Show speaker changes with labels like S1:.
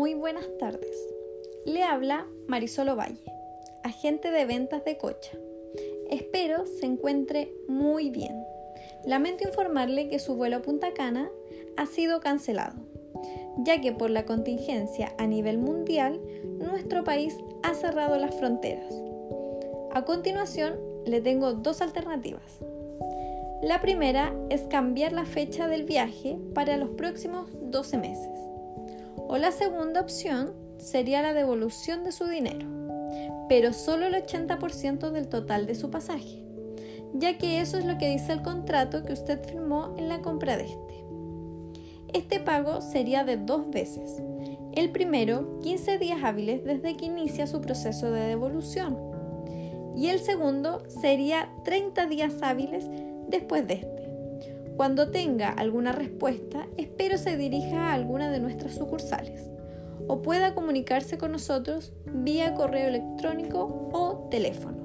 S1: Muy buenas tardes. Le habla Marisol Valle, agente de ventas de Cocha. Espero se encuentre muy bien. Lamento informarle que su vuelo a Punta Cana ha sido cancelado, ya que por la contingencia a nivel mundial, nuestro país ha cerrado las fronteras. A continuación, le tengo dos alternativas. La primera es cambiar la fecha del viaje para los próximos 12 meses. O la segunda opción sería la devolución de su dinero, pero solo el 80% del total de su pasaje, ya que eso es lo que dice el contrato que usted firmó en la compra de este. Este pago sería de dos veces. El primero, 15 días hábiles desde que inicia su proceso de devolución. Y el segundo sería 30 días hábiles después de este. Cuando tenga alguna respuesta, espero se dirija a alguna de nuestras sucursales o pueda comunicarse con nosotros vía correo electrónico o teléfono.